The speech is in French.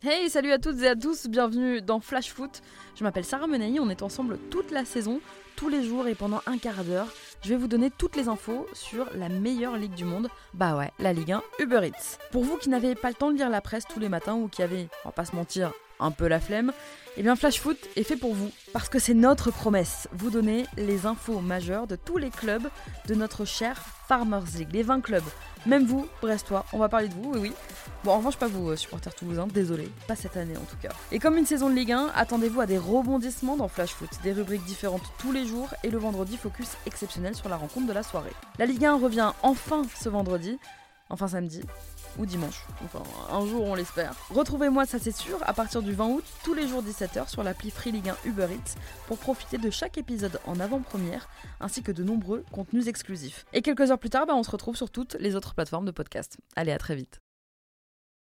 Hey, salut à toutes et à tous, bienvenue dans Flash Foot. Je m'appelle Sarah Menei, on est ensemble toute la saison, tous les jours et pendant un quart d'heure. Je vais vous donner toutes les infos sur la meilleure ligue du monde, bah ouais, la Ligue 1 Uber Eats. Pour vous qui n'avez pas le temps de lire la presse tous les matins ou qui avez, on va pas se mentir, un peu la flemme, eh bien Flash Foot est fait pour vous. Parce que c'est notre promesse, vous donner les infos majeures de tous les clubs de notre cher Farmers League, les 20 clubs. Même vous, Brestois, on va parler de vous, oui oui. Bon, en revanche, pas vous, euh, supporters toulousains, désolé, pas cette année en tout cas. Et comme une saison de Ligue 1, attendez-vous à des rebondissements dans Flash Foot, des rubriques différentes tous les jours et le vendredi focus exceptionnel sur la rencontre de la soirée. La Ligue 1 revient enfin ce vendredi, enfin samedi, ou dimanche. Enfin, un jour, on l'espère. Retrouvez-moi, ça c'est sûr, à partir du 20 août, tous les jours 17h sur l'appli Free Ligue 1 Uber Eats pour profiter de chaque épisode en avant-première ainsi que de nombreux contenus exclusifs. Et quelques heures plus tard, bah, on se retrouve sur toutes les autres plateformes de podcast. Allez, à très vite.